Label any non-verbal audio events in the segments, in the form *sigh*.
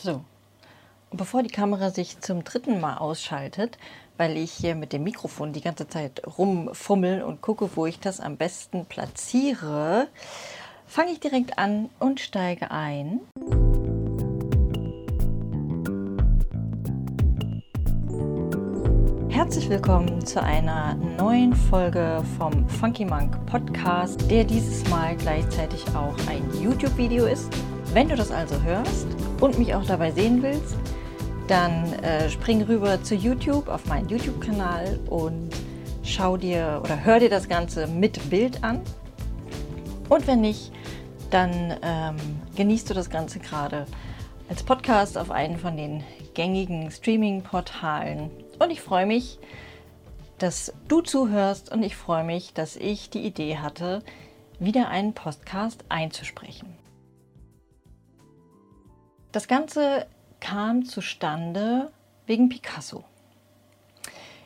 So, und bevor die Kamera sich zum dritten Mal ausschaltet, weil ich hier mit dem Mikrofon die ganze Zeit rumfummel und gucke, wo ich das am besten platziere, fange ich direkt an und steige ein. Herzlich willkommen zu einer neuen Folge vom Funky Monk Podcast, der dieses Mal gleichzeitig auch ein YouTube-Video ist. Wenn du das also hörst und mich auch dabei sehen willst, dann äh, spring rüber zu YouTube auf meinen YouTube-Kanal und schau dir oder hör dir das Ganze mit Bild an. Und wenn nicht, dann ähm, genießt du das Ganze gerade als Podcast auf einen von den gängigen Streaming-Portalen. Und ich freue mich, dass du zuhörst und ich freue mich, dass ich die Idee hatte, wieder einen Podcast einzusprechen. Das Ganze kam zustande wegen Picasso.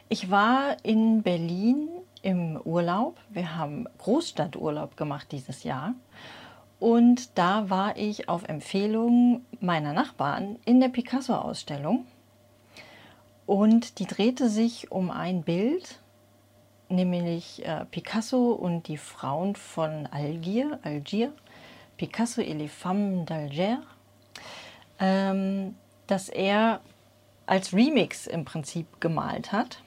Ich war in Berlin im Urlaub. Wir haben Großstadturlaub gemacht dieses Jahr. Und da war ich auf Empfehlung meiner Nachbarn in der Picasso-Ausstellung. Und die drehte sich um ein Bild, nämlich äh, Picasso und die Frauen von Algier, Algier, Picasso et les femmes d'Alger ähm, das er als Remix im Prinzip gemalt hat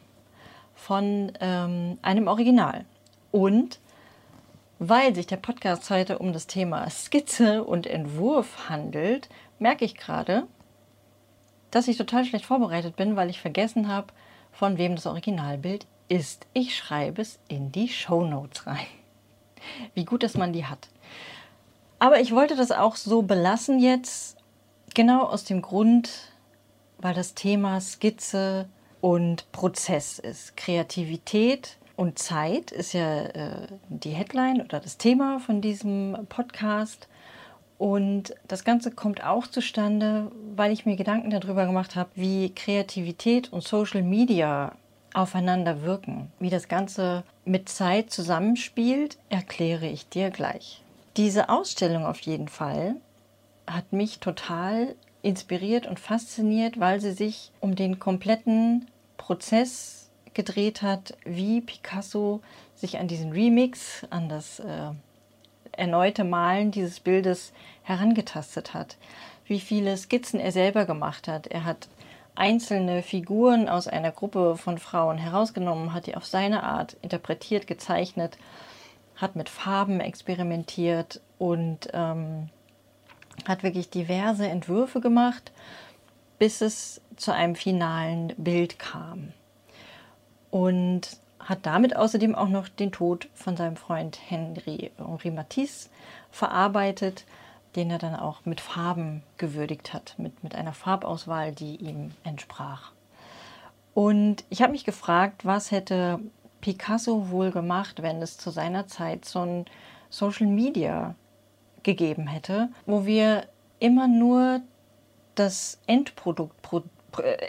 von ähm, einem Original. Und weil sich der Podcast heute um das Thema Skizze und Entwurf handelt, merke ich gerade, dass ich total schlecht vorbereitet bin, weil ich vergessen habe, von wem das Originalbild ist. Ich schreibe es in die Show Notes rein. Wie gut, dass man die hat. Aber ich wollte das auch so belassen jetzt, Genau aus dem Grund, weil das Thema Skizze und Prozess ist. Kreativität und Zeit ist ja äh, die Headline oder das Thema von diesem Podcast. Und das Ganze kommt auch zustande, weil ich mir Gedanken darüber gemacht habe, wie Kreativität und Social Media aufeinander wirken. Wie das Ganze mit Zeit zusammenspielt, erkläre ich dir gleich. Diese Ausstellung auf jeden Fall hat mich total inspiriert und fasziniert, weil sie sich um den kompletten Prozess gedreht hat, wie Picasso sich an diesen Remix, an das äh, erneute Malen dieses Bildes herangetastet hat, wie viele Skizzen er selber gemacht hat. Er hat einzelne Figuren aus einer Gruppe von Frauen herausgenommen, hat die auf seine Art interpretiert, gezeichnet, hat mit Farben experimentiert und ähm, hat wirklich diverse Entwürfe gemacht, bis es zu einem finalen Bild kam. Und hat damit außerdem auch noch den Tod von seinem Freund Henri, Henri Matisse verarbeitet, den er dann auch mit Farben gewürdigt hat, mit, mit einer Farbauswahl, die ihm entsprach. Und ich habe mich gefragt, was hätte Picasso wohl gemacht, wenn es zu seiner Zeit so ein Social Media gegeben hätte, wo wir immer nur das Endprodukt, Pro,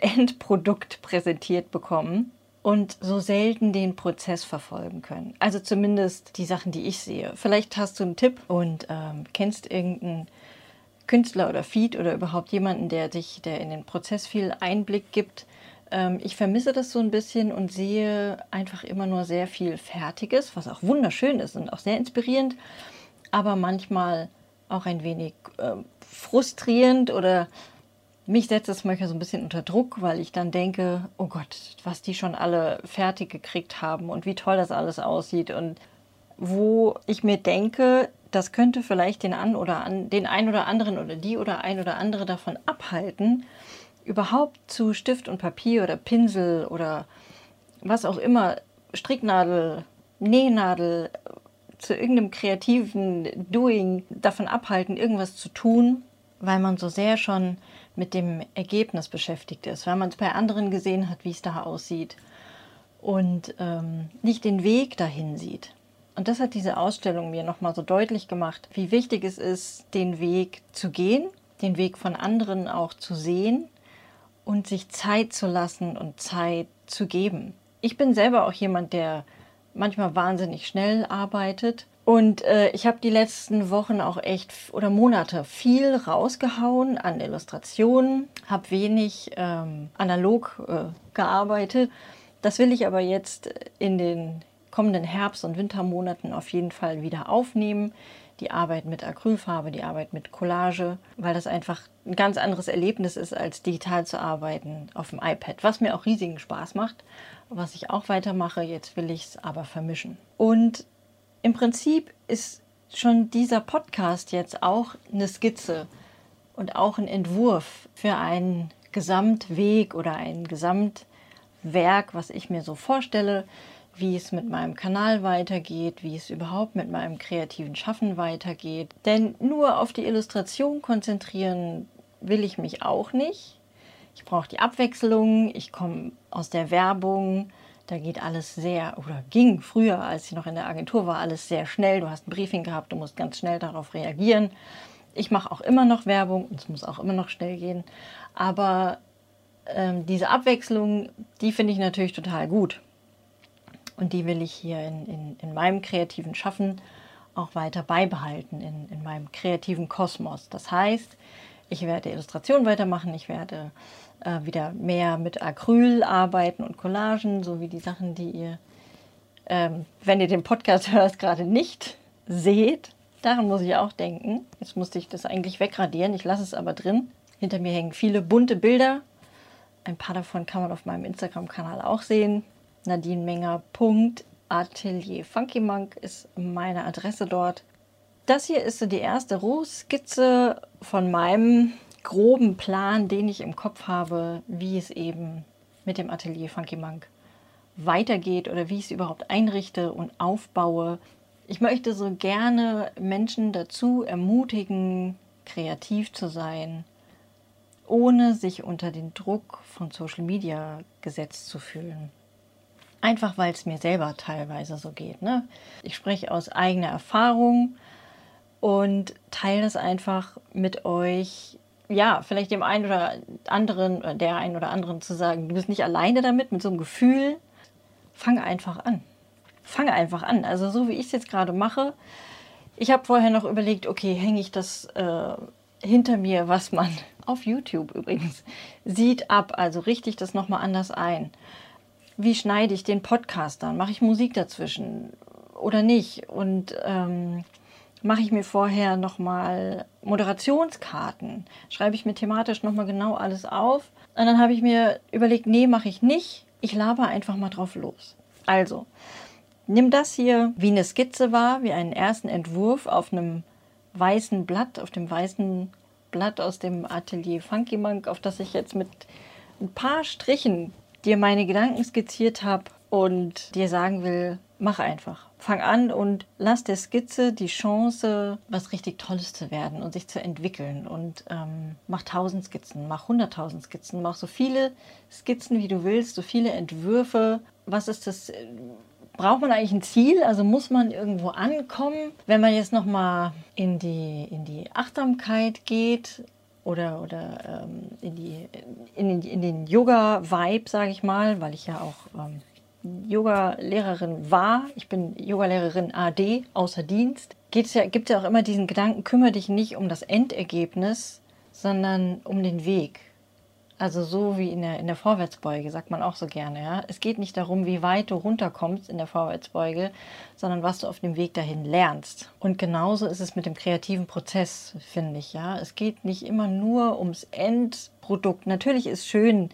Endprodukt präsentiert bekommen und so selten den Prozess verfolgen können. Also zumindest die Sachen, die ich sehe. Vielleicht hast du einen Tipp und ähm, kennst irgendeinen Künstler oder Feed oder überhaupt jemanden, der dich, der in den Prozess viel Einblick gibt. Ähm, ich vermisse das so ein bisschen und sehe einfach immer nur sehr viel Fertiges, was auch wunderschön ist und auch sehr inspirierend aber manchmal auch ein wenig äh, frustrierend oder mich setzt es manchmal so ein bisschen unter Druck, weil ich dann denke, oh Gott, was die schon alle fertig gekriegt haben und wie toll das alles aussieht. Und wo ich mir denke, das könnte vielleicht den, an oder an, den ein oder anderen oder die oder ein oder andere davon abhalten, überhaupt zu Stift und Papier oder Pinsel oder was auch immer, Stricknadel, Nähnadel, zu irgendeinem kreativen Doing davon abhalten, irgendwas zu tun, weil man so sehr schon mit dem Ergebnis beschäftigt ist, weil man es bei anderen gesehen hat, wie es da aussieht und ähm, nicht den Weg dahin sieht. Und das hat diese Ausstellung mir nochmal so deutlich gemacht, wie wichtig es ist, den Weg zu gehen, den Weg von anderen auch zu sehen und sich Zeit zu lassen und Zeit zu geben. Ich bin selber auch jemand, der manchmal wahnsinnig schnell arbeitet Und äh, ich habe die letzten Wochen auch echt oder Monate viel rausgehauen an Illustrationen, habe wenig ähm, analog äh, gearbeitet. Das will ich aber jetzt in den kommenden Herbst- und Wintermonaten auf jeden Fall wieder aufnehmen. Die Arbeit mit Acrylfarbe, die Arbeit mit Collage, weil das einfach ein ganz anderes Erlebnis ist, als digital zu arbeiten auf dem iPad, was mir auch riesigen Spaß macht, was ich auch weitermache. Jetzt will ich es aber vermischen. Und im Prinzip ist schon dieser Podcast jetzt auch eine Skizze und auch ein Entwurf für einen Gesamtweg oder ein Gesamtwerk, was ich mir so vorstelle, wie es mit meinem Kanal weitergeht, wie es überhaupt mit meinem kreativen Schaffen weitergeht. Denn nur auf die Illustration konzentrieren will ich mich auch nicht. Ich brauche die Abwechslung, ich komme aus der Werbung, da geht alles sehr, oder ging früher, als ich noch in der Agentur war, alles sehr schnell. Du hast ein Briefing gehabt, du musst ganz schnell darauf reagieren. Ich mache auch immer noch Werbung und es muss auch immer noch schnell gehen. Aber ähm, diese Abwechslung, die finde ich natürlich total gut. Und die will ich hier in, in, in meinem kreativen Schaffen auch weiter beibehalten, in, in meinem kreativen Kosmos. Das heißt, ich werde Illustration weitermachen, ich werde äh, wieder mehr mit Acryl arbeiten und Collagen, so wie die Sachen, die ihr, ähm, wenn ihr den Podcast *laughs* hört, gerade nicht seht. Daran muss ich auch denken. Jetzt musste ich das eigentlich wegradieren, ich lasse es aber drin. Hinter mir hängen viele bunte Bilder. Ein paar davon kann man auf meinem Instagram-Kanal auch sehen. Nadine Menger. Atelier Funky Monk ist meine Adresse dort. Das hier ist so die erste Rohskizze von meinem groben Plan, den ich im Kopf habe, wie es eben mit dem Atelier Funky Monk weitergeht oder wie ich es überhaupt einrichte und aufbaue. Ich möchte so gerne Menschen dazu ermutigen, kreativ zu sein, ohne sich unter den Druck von Social Media gesetzt zu fühlen. Einfach weil es mir selber teilweise so geht. Ne? Ich spreche aus eigener Erfahrung und teile das einfach mit euch, ja, vielleicht dem einen oder anderen, der einen oder anderen zu sagen, du bist nicht alleine damit, mit so einem Gefühl. Fange einfach an. Fange einfach an. Also so wie ich es jetzt gerade mache. Ich habe vorher noch überlegt, okay, hänge ich das äh, hinter mir, was man *laughs* auf YouTube übrigens sieht, ab. Also richte ich das nochmal anders ein. Wie schneide ich den Podcast dann? Mache ich Musik dazwischen oder nicht? Und ähm, mache ich mir vorher nochmal Moderationskarten, schreibe ich mir thematisch nochmal genau alles auf. Und dann habe ich mir überlegt, nee, mache ich nicht. Ich laber einfach mal drauf los. Also, nimm das hier wie eine Skizze war, wie einen ersten Entwurf auf einem weißen Blatt, auf dem weißen Blatt aus dem Atelier Funky Monk, auf das ich jetzt mit ein paar Strichen dir meine Gedanken skizziert habe und dir sagen will, mach einfach. Fang an und lass der Skizze die Chance, was richtig Tolles zu werden und sich zu entwickeln. Und ähm, mach tausend Skizzen, mach hunderttausend Skizzen, mach so viele Skizzen, wie du willst, so viele Entwürfe. Was ist das? Braucht man eigentlich ein Ziel? Also muss man irgendwo ankommen? Wenn man jetzt nochmal in die, in die Achtsamkeit geht, oder, oder ähm, in, die, in, in den Yoga-Vibe, sage ich mal, weil ich ja auch ähm, Yoga-Lehrerin war, ich bin Yoga-Lehrerin AD außer Dienst, gibt es ja, gibt ja auch immer diesen Gedanken, kümmere dich nicht um das Endergebnis, sondern um den Weg. Also so wie in der, in der Vorwärtsbeuge, sagt man auch so gerne. Ja? Es geht nicht darum, wie weit du runterkommst in der Vorwärtsbeuge, sondern was du auf dem Weg dahin lernst. Und genauso ist es mit dem kreativen Prozess, finde ich. Ja? Es geht nicht immer nur ums Endprodukt. Natürlich ist schön,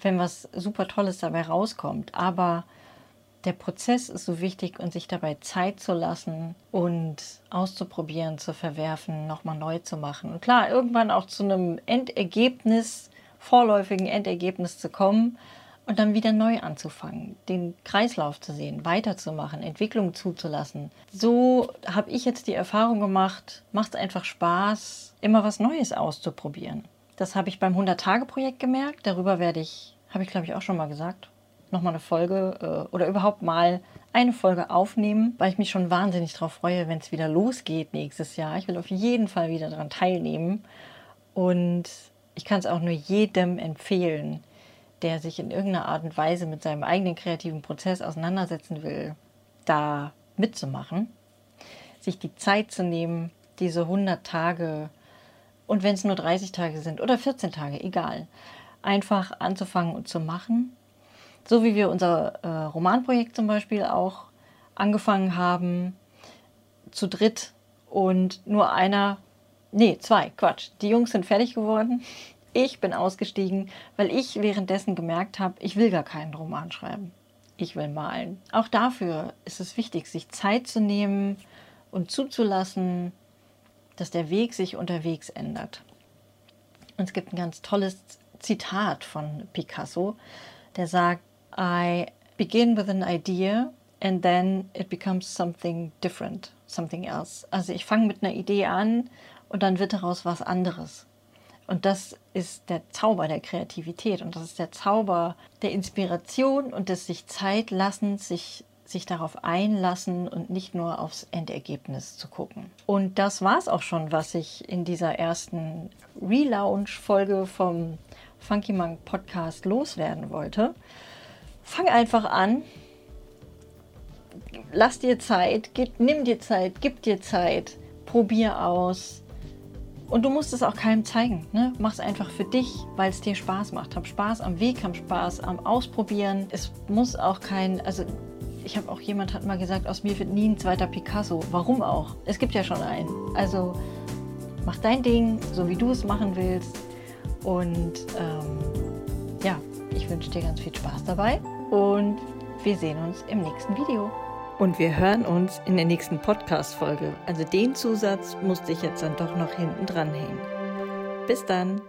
wenn was super Tolles dabei rauskommt. Aber der Prozess ist so wichtig und sich dabei Zeit zu lassen und auszuprobieren, zu verwerfen, nochmal neu zu machen. Und klar, irgendwann auch zu einem Endergebnis, vorläufigen Endergebnis zu kommen und dann wieder neu anzufangen, den Kreislauf zu sehen, weiterzumachen, Entwicklung zuzulassen. So habe ich jetzt die Erfahrung gemacht, macht es einfach Spaß, immer was Neues auszuprobieren. Das habe ich beim 100-Tage-Projekt gemerkt. Darüber werde ich, habe ich glaube ich auch schon mal gesagt, nochmal eine Folge äh, oder überhaupt mal eine Folge aufnehmen, weil ich mich schon wahnsinnig darauf freue, wenn es wieder losgeht nächstes Jahr. Ich will auf jeden Fall wieder daran teilnehmen. Und ich kann es auch nur jedem empfehlen, der sich in irgendeiner Art und Weise mit seinem eigenen kreativen Prozess auseinandersetzen will, da mitzumachen. sich die Zeit zu nehmen, diese 100 Tage und wenn es nur 30 Tage sind oder 14 Tage, egal, einfach anzufangen und zu machen. So wie wir unser äh, Romanprojekt zum Beispiel auch angefangen haben, zu dritt und nur einer, nee, zwei, Quatsch, die Jungs sind fertig geworden. Ich bin ausgestiegen, weil ich währenddessen gemerkt habe, ich will gar keinen Roman schreiben. Ich will malen. Auch dafür ist es wichtig, sich Zeit zu nehmen und zuzulassen, dass der Weg sich unterwegs ändert. Und es gibt ein ganz tolles Zitat von Picasso, der sagt, I begin with an idea and then it becomes something different, something else. Also ich fange mit einer Idee an und dann wird daraus was anderes. Und das ist der Zauber der Kreativität und das ist der Zauber der Inspiration und des sich Zeit lassen, sich sich darauf einlassen und nicht nur aufs Endergebnis zu gucken. Und das war es auch schon, was ich in dieser ersten Relaunch-Folge vom Funky Monk Podcast loswerden wollte. Fang einfach an. Lass dir Zeit, gib, nimm dir Zeit, gib dir Zeit, probier aus. Und du musst es auch keinem zeigen. Ne? Mach es einfach für dich, weil es dir Spaß macht. Hab Spaß am Weg, hab Spaß am Ausprobieren. Es muss auch kein, also ich habe auch jemand hat mal gesagt, aus mir wird nie ein zweiter Picasso. Warum auch? Es gibt ja schon einen. Also mach dein Ding, so wie du es machen willst. Und ähm, ja, ich wünsche dir ganz viel Spaß dabei und wir sehen uns im nächsten Video. Und wir hören uns in der nächsten Podcast-Folge. Also den Zusatz musste ich jetzt dann doch noch hinten dran hängen. Bis dann!